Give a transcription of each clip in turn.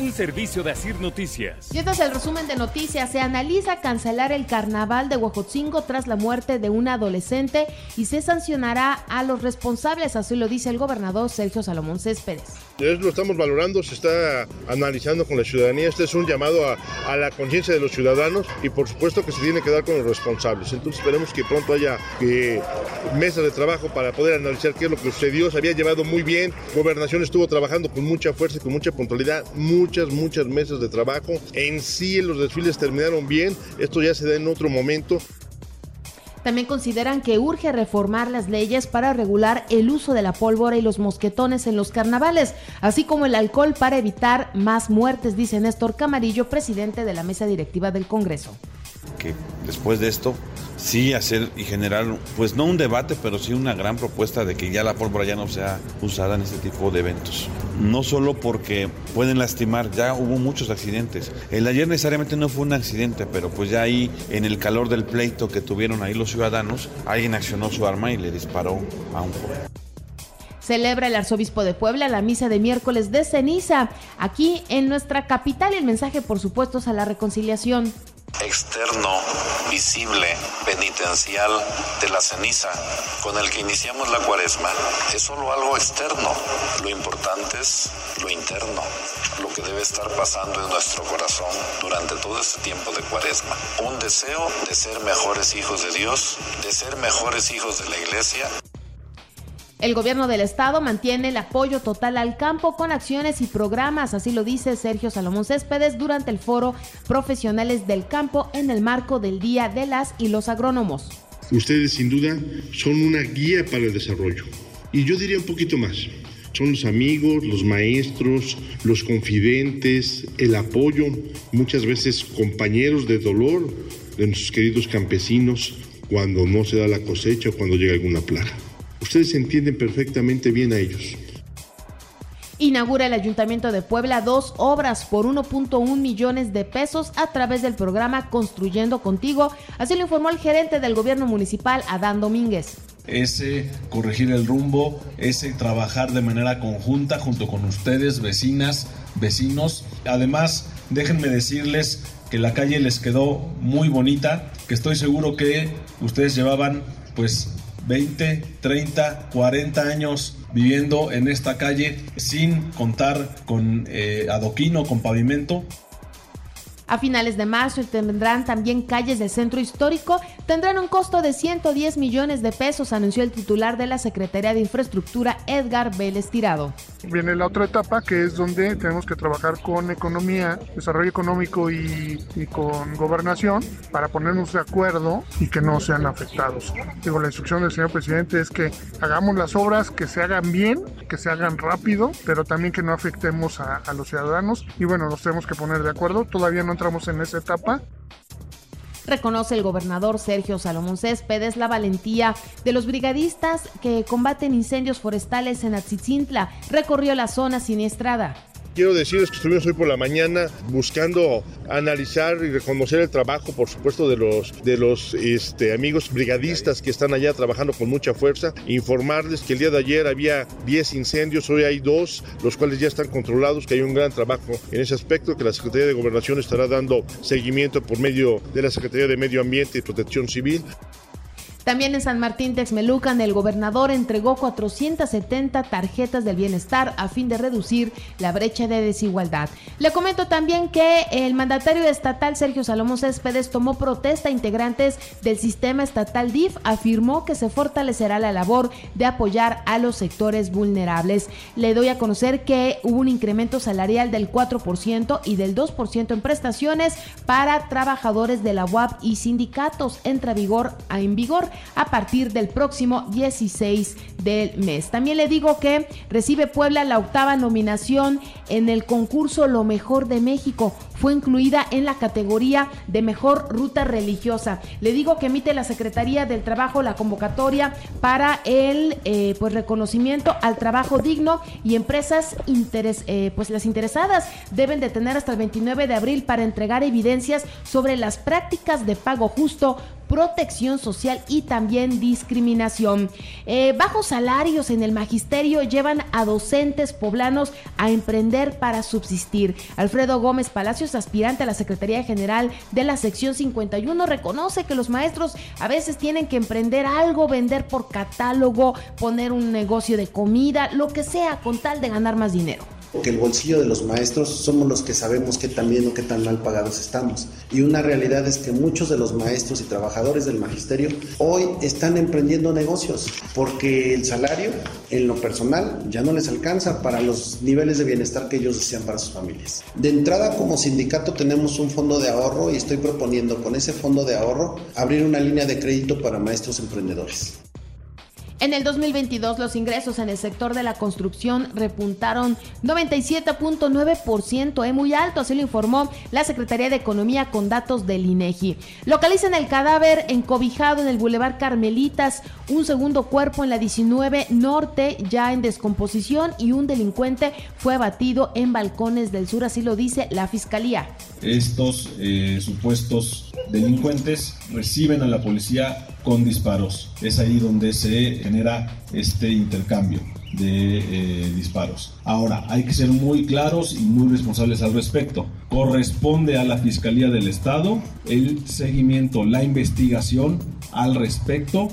Un servicio de Asir Noticias. Y este es el resumen de noticias. Se analiza cancelar el carnaval de Huejotzingo tras la muerte de una adolescente y se sancionará a los responsables, así lo dice el gobernador Sergio Salomón Céspedes. Eso lo estamos valorando, se está analizando con la ciudadanía. Este es un llamado a, a la conciencia de los ciudadanos y por supuesto que se tiene que dar con los responsables. Entonces esperemos que pronto haya que mesas de trabajo para poder analizar qué es lo que sucedió. Se había llevado muy bien. Gobernación estuvo trabajando con mucha fuerza y con mucha puntualidad. Muchas, muchas mesas de trabajo. En sí los desfiles terminaron bien. Esto ya se da en otro momento. También consideran que urge reformar las leyes para regular el uso de la pólvora y los mosquetones en los carnavales, así como el alcohol para evitar más muertes, dice Néstor Camarillo, presidente de la mesa directiva del Congreso. Que después de esto sí hacer y generar, pues no un debate, pero sí una gran propuesta de que ya la pólvora ya no sea usada en este tipo de eventos. No solo porque pueden lastimar, ya hubo muchos accidentes. El ayer necesariamente no fue un accidente, pero pues ya ahí en el calor del pleito que tuvieron ahí los ciudadanos, alguien accionó su arma y le disparó a un joven. Celebra el arzobispo de Puebla la misa de miércoles de ceniza aquí en nuestra capital. El mensaje, por supuesto, es a la reconciliación externo, visible, penitencial de la ceniza con el que iniciamos la cuaresma es solo algo externo. Lo importante es lo interno, lo que debe estar pasando en nuestro corazón durante todo este tiempo de cuaresma. Un deseo de ser mejores hijos de Dios, de ser mejores hijos de la iglesia el gobierno del estado mantiene el apoyo total al campo con acciones y programas, así lo dice Sergio Salomón Céspedes durante el foro Profesionales del Campo en el marco del Día de las y los Agrónomos. Ustedes sin duda son una guía para el desarrollo. Y yo diría un poquito más. Son los amigos, los maestros, los confidentes, el apoyo, muchas veces compañeros de dolor de nuestros queridos campesinos cuando no se da la cosecha o cuando llega alguna plaga. Ustedes entienden perfectamente bien a ellos. Inaugura el Ayuntamiento de Puebla dos obras por 1.1 millones de pesos a través del programa Construyendo Contigo, así lo informó el gerente del gobierno municipal, Adán Domínguez ese corregir el rumbo, ese trabajar de manera conjunta junto con ustedes, vecinas, vecinos. Además, déjenme decirles que la calle les quedó muy bonita, que estoy seguro que ustedes llevaban pues 20, 30, 40 años viviendo en esta calle sin contar con eh, adoquino, con pavimento. A finales de marzo tendrán también calles del centro histórico, tendrán un costo de 110 millones de pesos, anunció el titular de la Secretaría de Infraestructura, Edgar Vélez Tirado. Viene la otra etapa que es donde tenemos que trabajar con economía, desarrollo económico y, y con gobernación para ponernos de acuerdo y que no sean afectados. Digo, la instrucción del señor presidente es que hagamos las obras, que se hagan bien, que se hagan rápido, pero también que no afectemos a, a los ciudadanos y bueno, nos tenemos que poner de acuerdo. Todavía no en esa etapa. Reconoce el gobernador Sergio Salomón Céspedes la valentía de los brigadistas que combaten incendios forestales en Atzitzintla. Recorrió la zona siniestrada. Quiero decirles que estuvimos hoy por la mañana buscando analizar y reconocer el trabajo, por supuesto, de los, de los este, amigos brigadistas que están allá trabajando con mucha fuerza. Informarles que el día de ayer había 10 incendios, hoy hay dos, los cuales ya están controlados, que hay un gran trabajo en ese aspecto, que la Secretaría de Gobernación estará dando seguimiento por medio de la Secretaría de Medio Ambiente y Protección Civil. También en San Martín Texmelucan, el gobernador entregó 470 tarjetas del bienestar a fin de reducir la brecha de desigualdad. Le comento también que el mandatario estatal Sergio Salomón Céspedes tomó protesta a integrantes del sistema estatal DIF, afirmó que se fortalecerá la labor de apoyar a los sectores vulnerables. Le doy a conocer que hubo un incremento salarial del 4% y del 2% en prestaciones para trabajadores de la UAP y sindicatos. Entra vigor, en vigor a partir del próximo 16 del mes. También le digo que recibe Puebla la octava nominación en el concurso Lo Mejor de México. Fue incluida en la categoría de mejor ruta religiosa. Le digo que emite la Secretaría del Trabajo la convocatoria para el eh, pues reconocimiento al trabajo digno y empresas eh, pues las interesadas deben de tener hasta el 29 de abril para entregar evidencias sobre las prácticas de pago justo protección social y también discriminación. Eh, bajos salarios en el magisterio llevan a docentes poblanos a emprender para subsistir. Alfredo Gómez Palacios, aspirante a la Secretaría General de la sección 51, reconoce que los maestros a veces tienen que emprender algo, vender por catálogo, poner un negocio de comida, lo que sea, con tal de ganar más dinero que el bolsillo de los maestros somos los que sabemos qué tan bien o qué tan mal pagados estamos. Y una realidad es que muchos de los maestros y trabajadores del magisterio hoy están emprendiendo negocios porque el salario en lo personal ya no les alcanza para los niveles de bienestar que ellos desean para sus familias. De entrada como sindicato tenemos un fondo de ahorro y estoy proponiendo con ese fondo de ahorro abrir una línea de crédito para maestros emprendedores. En el 2022 los ingresos en el sector de la construcción repuntaron 97.9%, es muy alto, así lo informó la Secretaría de Economía con datos del INEGI. Localizan el cadáver encobijado en el Boulevard Carmelitas, un segundo cuerpo en la 19 Norte ya en descomposición y un delincuente fue abatido en Balcones del Sur, así lo dice la Fiscalía. Estos eh, supuestos delincuentes reciben a la policía con disparos. Es ahí donde se genera este intercambio de eh, disparos. Ahora, hay que ser muy claros y muy responsables al respecto. Corresponde a la Fiscalía del Estado el seguimiento, la investigación al respecto.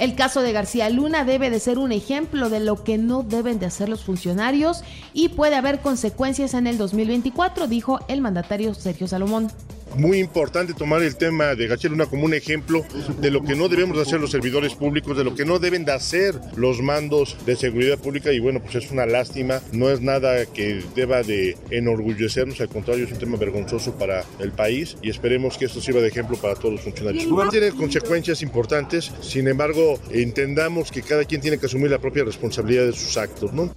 El caso de García Luna debe de ser un ejemplo de lo que no deben de hacer los funcionarios y puede haber consecuencias en el 2024, dijo el mandatario Sergio Salomón muy importante tomar el tema de García Luna como un ejemplo de lo que no debemos hacer los servidores públicos, de lo que no deben de hacer los mandos de seguridad pública. Y bueno, pues es una lástima, no es nada que deba de enorgullecernos, al contrario es un tema vergonzoso para el país. Y esperemos que esto sirva de ejemplo para todos los funcionarios. Tiene consecuencias importantes, sin embargo, entendamos que cada quien tiene que asumir la propia responsabilidad de sus actos, ¿no?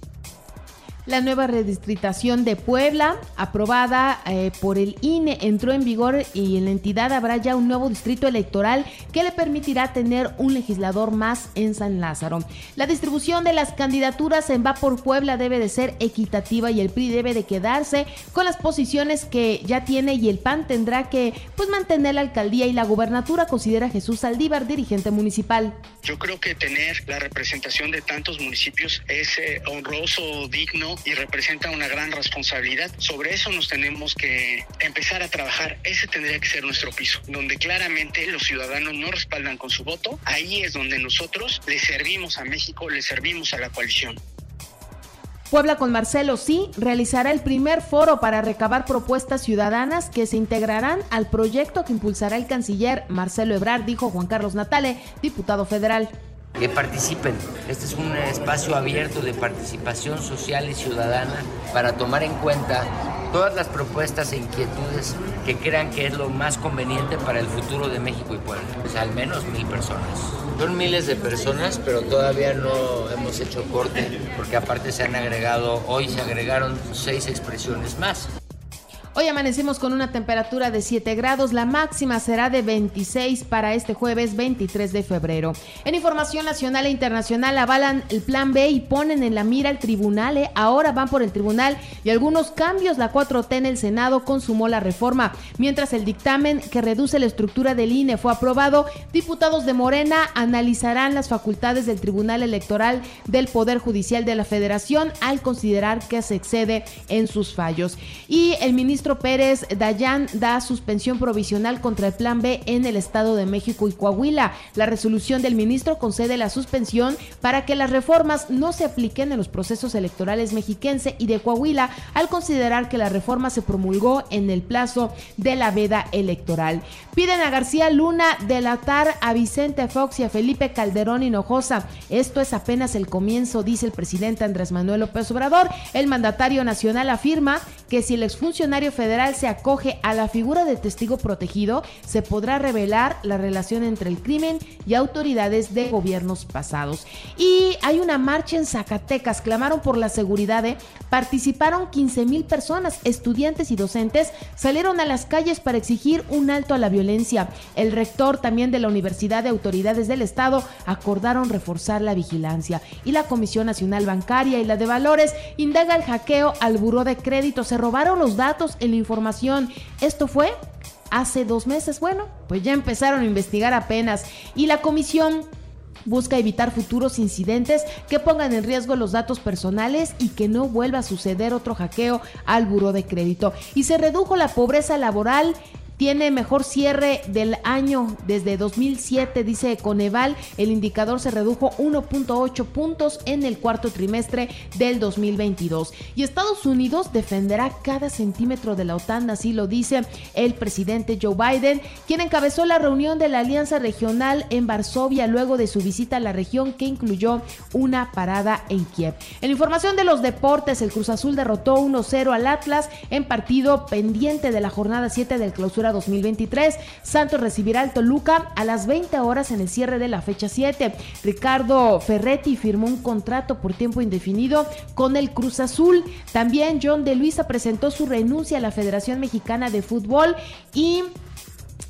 La nueva redistritación de Puebla, aprobada eh, por el INE, entró en vigor y en la entidad habrá ya un nuevo distrito electoral que le permitirá tener un legislador más en San Lázaro. La distribución de las candidaturas en Va por Puebla debe de ser equitativa y el PRI debe de quedarse con las posiciones que ya tiene y el PAN tendrá que pues mantener la alcaldía y la gubernatura, considera Jesús Saldívar, dirigente municipal. Yo creo que tener la representación de tantos municipios es eh, honroso, digno y representa una gran responsabilidad. Sobre eso nos tenemos que empezar a trabajar. Ese tendría que ser nuestro piso, donde claramente los ciudadanos no respaldan con su voto. Ahí es donde nosotros le servimos a México, le servimos a la coalición. Puebla con Marcelo sí realizará el primer foro para recabar propuestas ciudadanas que se integrarán al proyecto que impulsará el canciller Marcelo Ebrard, dijo Juan Carlos Natale, diputado federal que participen. Este es un espacio abierto de participación social y ciudadana para tomar en cuenta todas las propuestas e inquietudes que crean que es lo más conveniente para el futuro de México y Puebla. Pues al menos mil personas. Son miles de personas, pero todavía no hemos hecho corte, porque aparte se han agregado, hoy se agregaron seis expresiones más. Hoy amanecemos con una temperatura de 7 grados, la máxima será de 26 para este jueves 23 de febrero. En información nacional e internacional avalan el plan B y ponen en la mira el tribunal, ¿eh? ahora van por el tribunal y algunos cambios. La 4T en el Senado consumó la reforma, mientras el dictamen que reduce la estructura del INE fue aprobado, diputados de Morena analizarán las facultades del Tribunal Electoral del Poder Judicial de la Federación al considerar que se excede en sus fallos. Y el ministro Pérez Dayan da suspensión provisional contra el Plan B en el Estado de México y Coahuila. La resolución del ministro concede la suspensión para que las reformas no se apliquen en los procesos electorales mexiquense y de Coahuila al considerar que la reforma se promulgó en el plazo de la veda electoral. Piden a García Luna delatar a Vicente Fox y a Felipe Calderón Hinojosa. Esto es apenas el comienzo, dice el presidente Andrés Manuel López Obrador. El mandatario nacional afirma que si el exfuncionario federal se acoge a la figura de testigo protegido, se podrá revelar la relación entre el crimen y autoridades de gobiernos pasados. Y hay una marcha en Zacatecas, clamaron por la seguridad, ¿eh? participaron 15 mil personas, estudiantes y docentes, salieron a las calles para exigir un alto a la violencia. El rector también de la Universidad de Autoridades del Estado acordaron reforzar la vigilancia y la Comisión Nacional Bancaria y la de Valores indaga el hackeo al buró de crédito. Se robaron los datos en la información. Esto fue hace dos meses. Bueno, pues ya empezaron a investigar apenas y la comisión busca evitar futuros incidentes que pongan en riesgo los datos personales y que no vuelva a suceder otro hackeo al buro de crédito. Y se redujo la pobreza laboral tiene mejor cierre del año desde 2007, dice Coneval. El indicador se redujo 1.8 puntos en el cuarto trimestre del 2022. Y Estados Unidos defenderá cada centímetro de la OTAN, así lo dice el presidente Joe Biden, quien encabezó la reunión de la Alianza Regional en Varsovia luego de su visita a la región que incluyó una parada en Kiev. En información de los deportes, el Cruz Azul derrotó 1-0 al Atlas en partido pendiente de la jornada 7 del clausura 2023. Santos recibirá al Toluca a las 20 horas en el cierre de la fecha 7. Ricardo Ferretti firmó un contrato por tiempo indefinido con el Cruz Azul. También John de Luisa presentó su renuncia a la Federación Mexicana de Fútbol y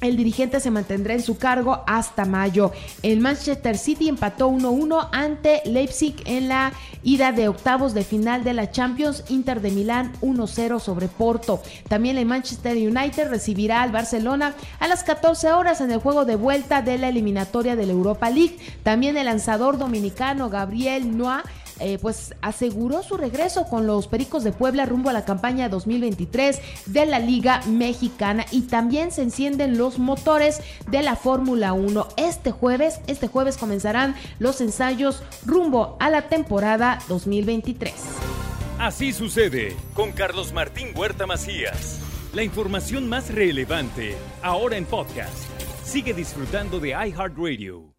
el dirigente se mantendrá en su cargo hasta mayo. El Manchester City empató 1-1 ante Leipzig en la ida de octavos de final de la Champions. Inter de Milán 1-0 sobre Porto. También el Manchester United recibirá al Barcelona a las 14 horas en el juego de vuelta de la eliminatoria de la Europa League. También el lanzador dominicano Gabriel Noah eh, pues aseguró su regreso con los Pericos de Puebla rumbo a la campaña 2023 de la Liga Mexicana y también se encienden los motores de la Fórmula 1. Este jueves, este jueves comenzarán los ensayos rumbo a la temporada 2023. Así sucede con Carlos Martín Huerta Macías. La información más relevante ahora en podcast. Sigue disfrutando de iHeartRadio.